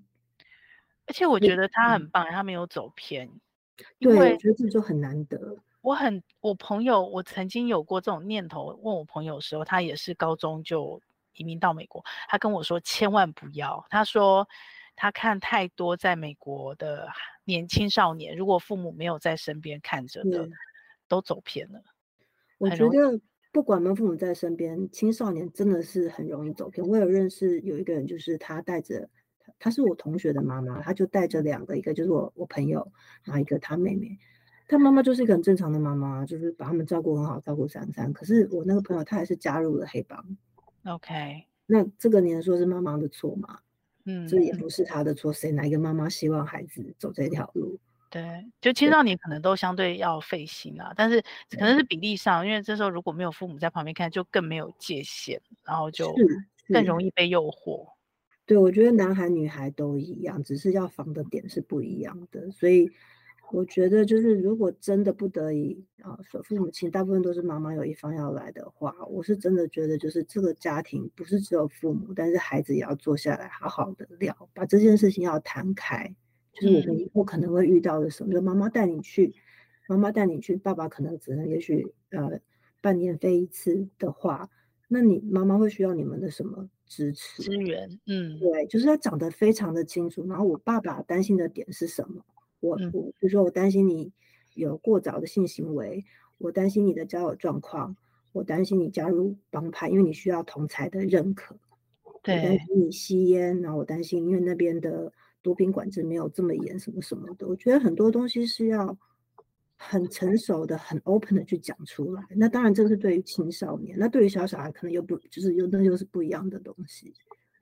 而且我觉得他很棒，嗯、他没有走偏。对，我觉得这就很难得。我很，我朋友，我曾经有过这种念头，问我朋友的时候，他也是高中就移民到美国。他跟我说，千万不要。他说，他看太多在美国的年青少年，如果父母没有在身边看着的，嗯、都走偏了。我觉得，不管我们父母在身边，青少年真的是很容易走偏。我有认识有一个人，就是他带着。他是我同学的妈妈，他就带着两个，一个就是我我朋友，然后一个他妹妹。他妈妈就是一个很正常的妈妈，就是把他们照顾很好，照顾三三。可是我那个朋友，他还是加入了黑帮。OK，那这个你能说是妈妈的错吗？嗯，这也不是他的错。谁哪一个妈妈希望孩子走这条路？对，就青少年可能都相对要费心啦，但是可能是比例上，因为这时候如果没有父母在旁边看，就更没有界限，然后就更容易被诱惑。对，我觉得男孩女孩都一样，只是要防的点是不一样的。所以我觉得，就是如果真的不得已啊，父母亲大部分都是妈妈有一方要来的话，我是真的觉得，就是这个家庭不是只有父母，但是孩子也要坐下来好好的聊，把这件事情要谈开。就是我们以后可能会遇到的什么，就妈妈带你去，妈妈带你去，爸爸可能只能也许呃半年飞一次的话，那你妈妈会需要你们的什么？支持资源，嗯，对，就是他讲得非常的清楚。然后我爸爸担心的点是什么？我我比如说我担心你有过早的性行为，我担心你的交友状况，我担心你加入帮派，因为你需要同才的认可。对，我担心你吸烟，然后我担心因为那边的毒品管制没有这么严，什么什么的。我觉得很多东西是要。很成熟的、很 open 的去讲出来，那当然这是对于青少年，那对于小小孩可能又不，就是又那又是不一样的东西。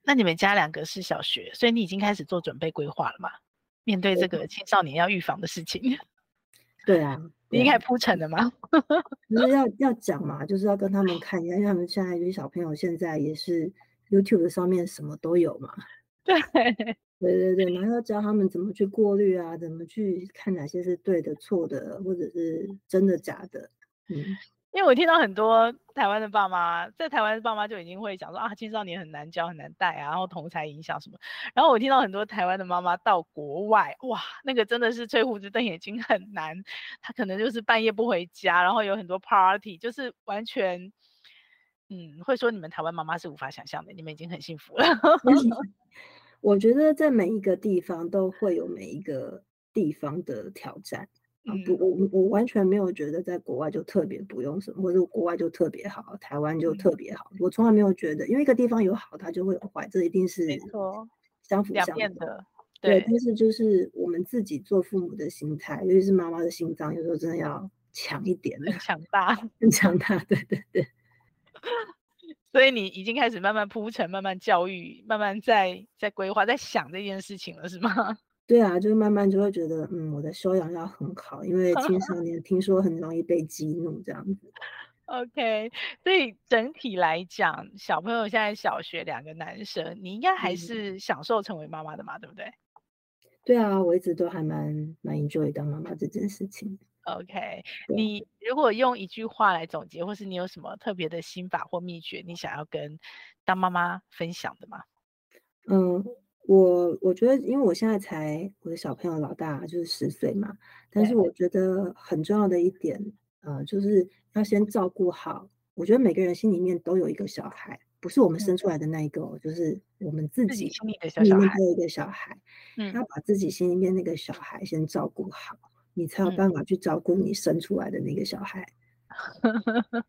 那你们家两个是小学，所以你已经开始做准备规划了吗？面对这个青少年要预防的事情。对啊，你应该铺陈的嘛？就是要要讲嘛，就是要跟他们看一下，因为他们现在有些小朋友现在也是 YouTube 上面什么都有嘛。对。对对对，然后要教他们怎么去过滤啊，怎么去看哪些是对的、错的，或者是真的假的。嗯，因为我听到很多台湾的爸妈，在台湾的爸妈就已经会讲说啊，青少年很难教、很难带啊，然后同才影响什么。然后我听到很多台湾的妈妈到国外，哇，那个真的是吹胡子瞪眼睛很难。他可能就是半夜不回家，然后有很多 party，就是完全，嗯，会说你们台湾妈妈是无法想象的，你们已经很幸福了。我觉得在每一个地方都会有每一个地方的挑战，嗯、不，我我完全没有觉得在国外就特别不用什么，或者国外就特别好，台湾就特别好。嗯、我从来没有觉得，因为一个地方有好，它就会有坏，这一定是没错，相辅相成的。对，但是就是我们自己做父母的心态，尤其是妈妈的心脏，有时候真的要强一点，很强大，很强大。对对对。所以你已经开始慢慢铺陈、慢慢教育、慢慢在在规划、在想这件事情了，是吗？对啊，就是慢慢就会觉得，嗯，我的修养要很好，因为青少年听说很容易被激怒这样子。OK，所以整体来讲，小朋友现在小学两个男生，你应该还是享受成为妈妈的嘛，嗯、对不对？对啊，我一直都还蛮蛮 enjoy 当妈妈这件事情。OK，你如果用一句话来总结，或是你有什么特别的心法或秘诀，你想要跟当妈妈分享的吗？嗯。我我觉得，因为我现在才我的小朋友老大就是十岁嘛，但是我觉得很重要的一点，呃，就是要先照顾好。我觉得每个人心里面都有一个小孩，不是我们生出来的那一个，嗯、就是我们自己心里面都有一个小孩。嗯，要把自己心里面那个小孩先照顾好，嗯、你才有办法去照顾你生出来的那个小孩。嗯、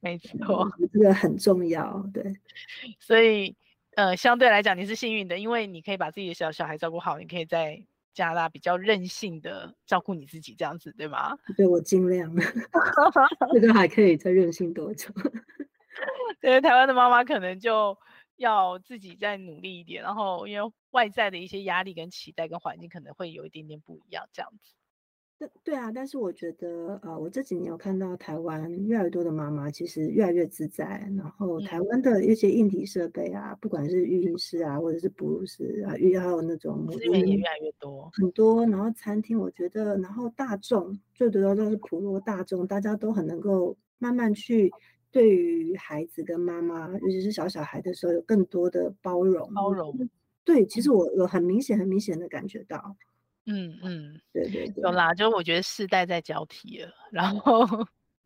没错，这个很重要。对，所以。呃，相对来讲你是幸运的，因为你可以把自己的小小孩照顾好，你可以在加拿大比较任性的照顾你自己，这样子对吗？对，我尽量，这个还可以再任性多久？对，台湾的妈妈可能就要自己再努力一点，然后因为外在的一些压力跟期待跟环境可能会有一点点不一样，这样子。对对啊，但是我觉得，呃，我这几年有看到台湾越来越多的妈妈其实越来越自在，然后台湾的一些硬体设备啊，不管是育婴室啊，或者是哺乳室啊，育还有那种资源也越来越多，很多。然后餐厅，我觉得，然后大众最主要就是普罗大众，大家都很能够慢慢去对于孩子跟妈妈，尤其是小小孩的时候，有更多的包容。包容。对，其实我有很明显、很明显的感觉到。嗯嗯，对对对，有啦，就我觉得世代在交替了，然后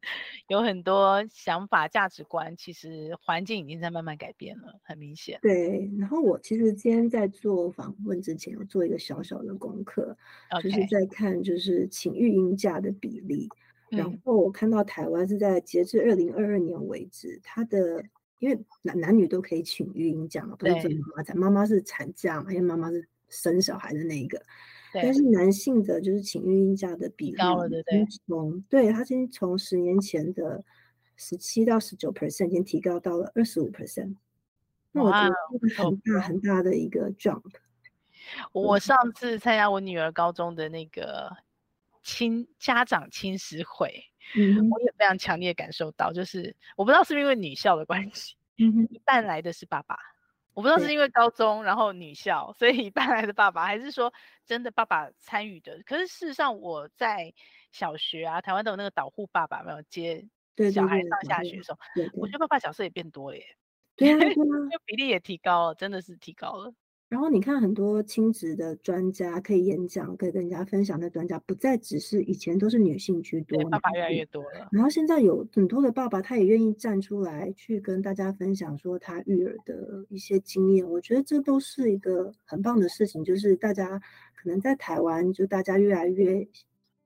有很多想法、价值观，其实环境已经在慢慢改变了，很明显。对，然后我其实今天在做访问之前，我做一个小小的功课，Okay. 就是在看就是请育婴假的比例，然后我看到台湾是在截至二零二二年为止，它的因为男男女都可以请育婴假嘛，不是只妈妈才，妈妈是产假嘛，因为妈妈是生小孩的那一个。但是男性的就是请育婴假的比例高了，对不对？从对他先从十年前的十七到十九 percent，已经提高到了二十五 percent。那我觉得很大很大的一个 jump。我上次参加我女儿高中的那个亲家长亲师会，嗯，我也非常强烈感受到，就是我不知道是不是因为女校的关系，嗯，一半来的是爸爸。我不知道是因为高中，然后女校，所以 搬来的爸爸，还是说真的爸爸参与的？可是事实上，我在小学啊，台湾都有那个导护爸爸，没有接小孩上下学的时候，我觉得爸爸角色也变多了耶，对啊，对啊，比例也提高了，真的是提高了。然后你看，很多亲子的专家可以演讲，可以跟人家分享的专家，不再只是以前都是女性居多，爸爸越来越多了。然后现在有很多的爸爸，他也愿意站出来去跟大家分享说他育儿的一些经验。我觉得这都是一个很棒的事情，就是大家可能在台湾，就大家越来越。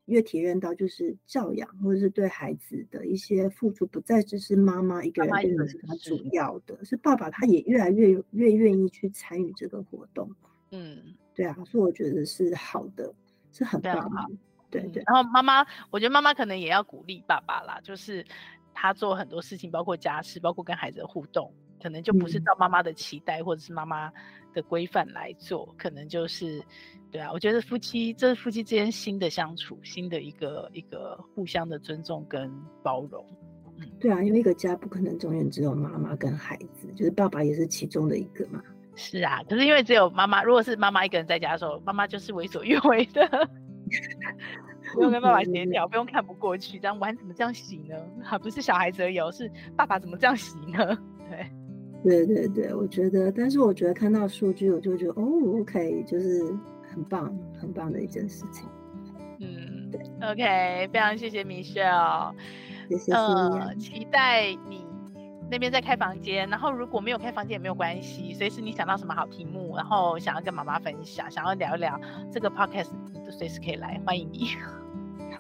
越体验到，就是教养或者是对孩子的一些付出，不再只是妈妈一个人变成是他主要的，是爸爸他也越来越越愿意去参与这个活动。嗯，对啊，所以我觉得是好的，是很棒的。对对，对。然后妈妈，我觉得妈妈可能也要鼓励爸爸啦，就是他做很多事情，包括家事，包括跟孩子的互动，可能就不是照妈妈的期待或者是妈妈的规范来做，可能就是。对啊，我觉得夫妻这是夫妻之间新的相处，新的一个一个互相的尊重跟包容。嗯，对啊，因为一个家不可能永远只有妈妈跟孩子，就是爸爸也是其中的一个嘛。是啊，可是因为只有妈妈，如果是妈妈一个人在家的时候，妈妈就是为所欲为的，不用跟爸爸协调，不用看不过去，这样碗怎么这样洗呢？还 不是小孩子而已，是爸爸怎么这样洗呢？对，对对对，我觉得，但是我觉得看到数据，我就觉得哦，OK，就是。很棒，很棒的一件事情。嗯，对，OK，非常谢谢 Michelle，谢谢。呃，期待你那边在开房间，然后如果没有开房间也没有关系，随时你想到什么好题目，然后想要跟妈妈分享，想要聊一聊这个 Podcast，你都随时可以来，欢迎你。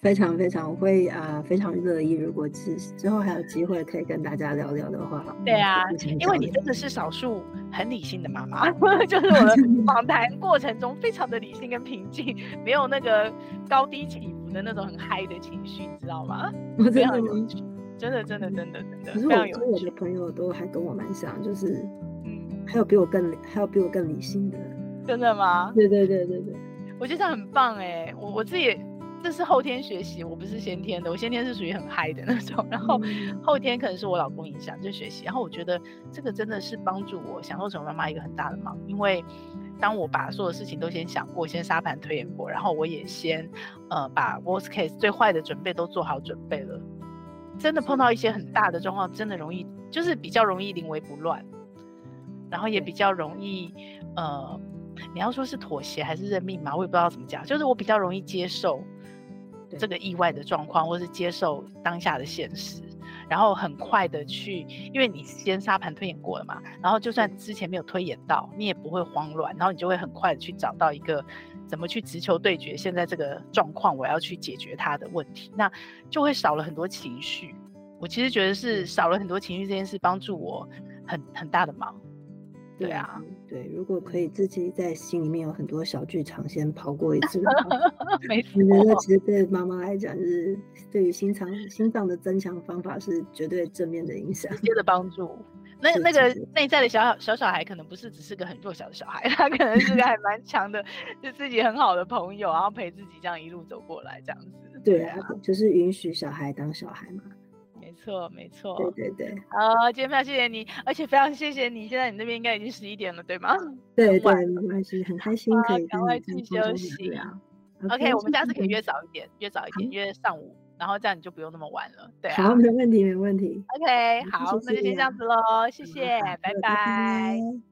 非常非常，我会啊、呃，非常乐意。如果之之后还有机会可以跟大家聊聊的话，对啊，因为你真的是少数很理性的妈妈，就是我的 访谈过程中非常的理性跟平静，没有那个高低起伏的那种很嗨的情绪，你知道吗？我真的真的真的真的真的，可是我跟我的朋友都还跟我蛮像，就是嗯，还有比我更还有比我更理性的，真的吗？对对对对对，我觉得这样很棒哎，我我自己。这是后天学习，我不是先天的。我先天是属于很嗨的那种，然后后天可能是我老公影响就学习。然后我觉得这个真的是帮助我享受成为妈妈一个很大的忙，因为当我把所有事情都先想过，先沙盘推演过，然后我也先呃把 worst case 最坏的准备都做好准备了，真的碰到一些很大的状况，真的容易就是比较容易临危不乱，然后也比较容易呃，你要说是妥协还是认命嘛，我也不知道怎么讲，就是我比较容易接受。这个意外的状况，或是接受当下的现实，然后很快的去，因为你先沙盘推演过了嘛，然后就算之前没有推演到，你也不会慌乱，然后你就会很快的去找到一个怎么去直球对决现在这个状况，我要去解决它的问题，那就会少了很多情绪。我其实觉得是少了很多情绪这件事，帮助我很很大的忙。对啊，对，如果可以自己在心里面有很多小剧场先跑过一次，没错。我觉得其实对妈妈来讲，就是对于心脏心脏的增强方法是绝对正面的影响，直接的帮助。那那个内在的小小小小孩，可能不是只是个很弱小的小孩，他可能是个还蛮强的，就自己很好的朋友，然后陪自己这样一路走过来，这样子。对啊，就是允许小孩当小孩嘛。没错，没错，对对对。好，今天非常谢谢你，而且非常谢谢你。现在你那边应该已经十一点了，对吗？对对，没关系，很开心可以赶快去休息啊。OK，我们下次可以约早一点，约早一点，约上午，然后这样你就不用那么晚了。对啊，好，没问题，没问题。OK，好，那就先这样子喽，谢谢，拜拜。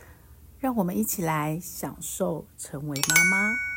让我们一起来享受成为妈妈。